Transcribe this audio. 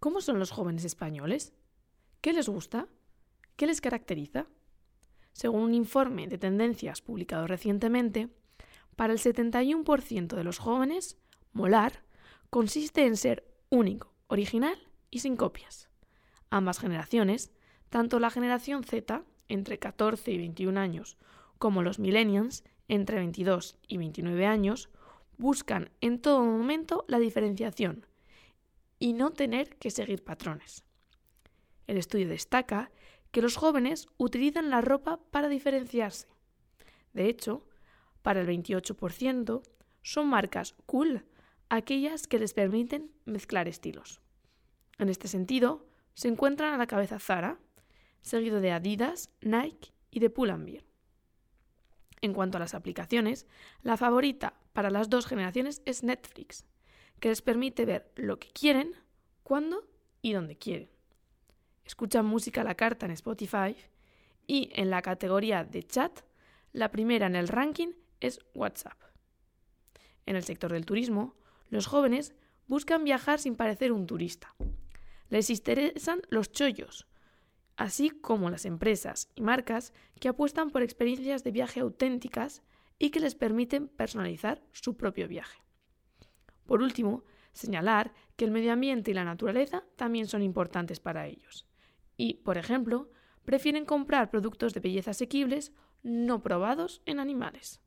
¿Cómo son los jóvenes españoles? ¿Qué les gusta? ¿Qué les caracteriza? Según un informe de tendencias publicado recientemente, para el 71% de los jóvenes, molar consiste en ser único, original y sin copias. Ambas generaciones, tanto la generación Z, entre 14 y 21 años, como los millennials, entre 22 y 29 años, buscan en todo momento la diferenciación y no tener que seguir patrones. El estudio destaca que los jóvenes utilizan la ropa para diferenciarse. De hecho, para el 28% son marcas cool aquellas que les permiten mezclar estilos. En este sentido, se encuentran a la cabeza Zara, seguido de Adidas, Nike y de Pull&Bear. En cuanto a las aplicaciones, la favorita para las dos generaciones es Netflix, que les permite ver lo que quieren, cuándo y dónde quieren. Escuchan música a la carta en Spotify y en la categoría de chat, la primera en el ranking es WhatsApp. En el sector del turismo, los jóvenes buscan viajar sin parecer un turista. Les interesan los chollos, así como las empresas y marcas que apuestan por experiencias de viaje auténticas y que les permiten personalizar su propio viaje. Por último, señalar que el medio ambiente y la naturaleza también son importantes para ellos. Y, por ejemplo, prefieren comprar productos de belleza asequibles no probados en animales.